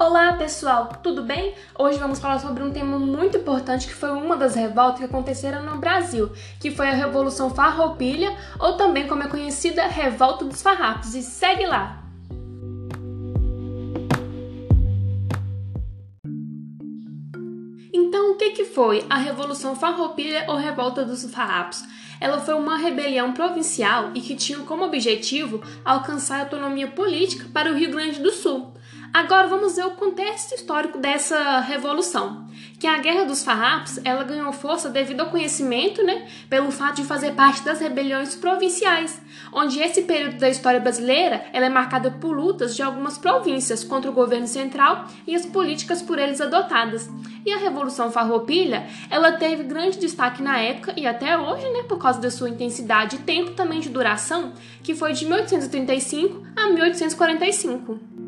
Olá pessoal, tudo bem? Hoje vamos falar sobre um tema muito importante que foi uma das revoltas que aconteceram no Brasil, que foi a Revolução Farroupilha, ou também como é conhecida, Revolta dos Farrapos. E segue lá! Então, o que, que foi a Revolução Farroupilha ou Revolta dos Farrapos? Ela foi uma rebelião provincial e que tinha como objetivo alcançar a autonomia política para o Rio Grande do Sul. Agora vamos ver o contexto histórico dessa revolução, que a Guerra dos Farrapos ela ganhou força devido ao conhecimento, né, pelo fato de fazer parte das rebeliões provinciais, onde esse período da história brasileira ela é marcada por lutas de algumas províncias contra o governo central e as políticas por eles adotadas. E a Revolução Farroupilha ela teve grande destaque na época e até hoje, né, por causa da sua intensidade e tempo também de duração, que foi de 1835 a 1845.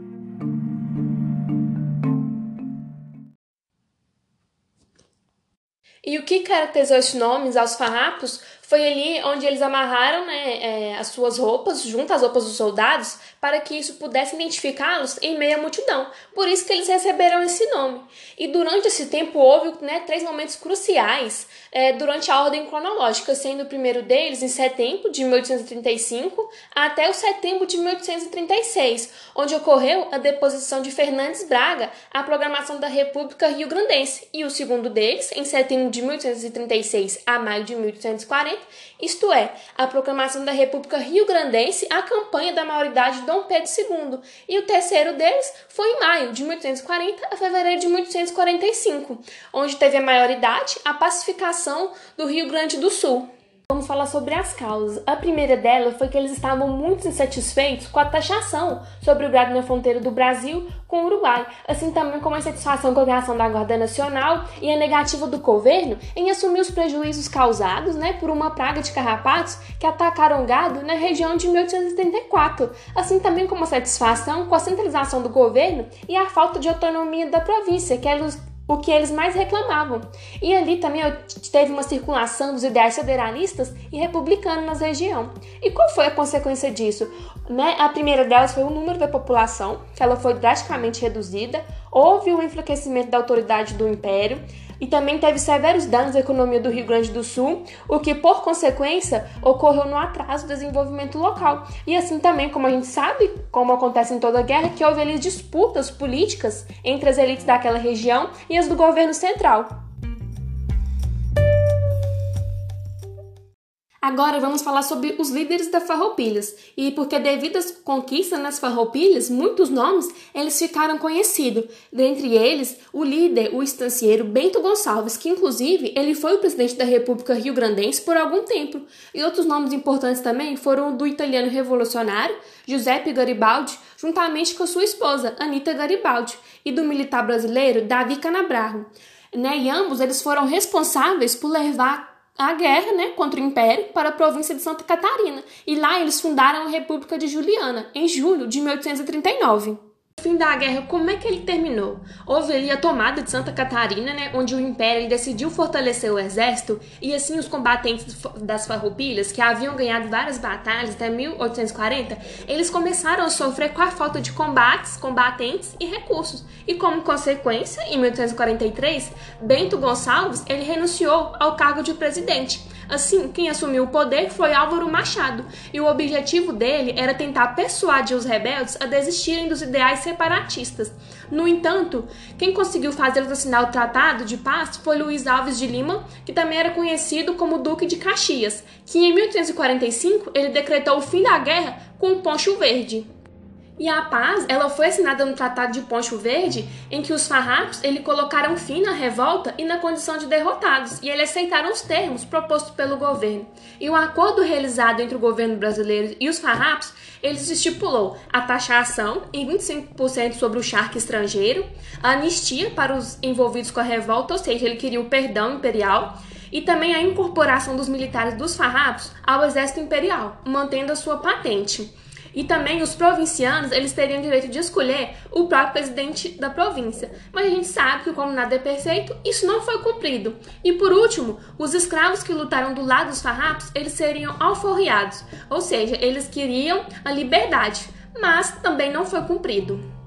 E o que caracterizou esses nomes aos farrapos foi ali onde eles amarraram né, é, as suas roupas junto às roupas dos soldados para que isso pudesse identificá-los em meio à multidão. Por isso que eles receberam esse nome. E durante esse tempo houve né, três momentos cruciais é, durante a ordem cronológica, sendo o primeiro deles em setembro de 1835 até o setembro de 1836, onde ocorreu a deposição de Fernandes Braga à programação da República Rio Grandense, e o segundo deles em setembro de 1836 a maio de 1840 isto é, a proclamação da República Rio-Grandense à campanha da maioridade de Dom Pedro II, e o terceiro deles foi em maio de 1840 a fevereiro de 1845, onde teve a maioridade a pacificação do Rio Grande do Sul. Vamos falar sobre as causas. A primeira dela foi que eles estavam muito insatisfeitos com a taxação sobre o gado na fronteira do Brasil com o Uruguai, assim também como a insatisfação com a criação da Guarda Nacional e a negativa do governo em assumir os prejuízos causados né, por uma praga de carrapatos que atacaram o gado na região de 1874, assim também como a satisfação com a centralização do governo e a falta de autonomia da província, que eles o que eles mais reclamavam. E ali também teve uma circulação dos ideais federalistas e republicanos na região. E qual foi a consequência disso? Né? A primeira delas foi o número da população, que ela foi drasticamente reduzida, houve um enfraquecimento da autoridade do império, e também teve severos danos à economia do Rio Grande do Sul, o que, por consequência, ocorreu no atraso do desenvolvimento local. E assim também, como a gente sabe, como acontece em toda guerra, que houve ali disputas políticas entre as elites daquela região e as do governo central. Agora vamos falar sobre os líderes da Farroupilhas. E porque devido às conquistas nas Farroupilhas, muitos nomes eles ficaram conhecidos. Dentre eles, o líder, o estancieiro Bento Gonçalves, que inclusive ele foi o presidente da República Rio Grandense por algum tempo. E outros nomes importantes também foram do italiano revolucionário Giuseppe Garibaldi, juntamente com sua esposa Anita Garibaldi, e do militar brasileiro Davi Canabraro. Né? E ambos eles foram responsáveis por levar a guerra né, contra o Império para a província de Santa Catarina, e lá eles fundaram a República de Juliana, em julho de 1839 fim da guerra, como é que ele terminou? Houve ali a tomada de Santa Catarina, né, onde o Império decidiu fortalecer o exército e assim os combatentes das farroupilhas, que haviam ganhado várias batalhas até 1840, eles começaram a sofrer com a falta de combates, combatentes e recursos. E como consequência, em 1843, Bento Gonçalves ele renunciou ao cargo de presidente. Assim, quem assumiu o poder foi Álvaro Machado, e o objetivo dele era tentar persuadir os rebeldes a desistirem dos ideais separatistas. No entanto, quem conseguiu fazê-los assinar o Tratado de Paz foi Luiz Alves de Lima, que também era conhecido como Duque de Caxias, que em 1845 ele decretou o fim da guerra com o Poncho Verde. E a paz, ela foi assinada no Tratado de Poncho Verde, em que os farrapos ele colocaram fim na revolta e na condição de derrotados, e eles aceitaram os termos propostos pelo governo. E o acordo realizado entre o governo brasileiro e os farrapos, eles estipulou a taxação em 25% sobre o charque estrangeiro, a anistia para os envolvidos com a revolta, ou seja, ele queria o perdão imperial, e também a incorporação dos militares dos farrapos ao exército imperial, mantendo a sua patente. E também os provincianos, eles teriam direito de escolher o próprio presidente da província. Mas a gente sabe que como nada é perfeito, isso não foi cumprido. E por último, os escravos que lutaram do lado dos farrapos, eles seriam alforriados, ou seja, eles queriam a liberdade, mas também não foi cumprido.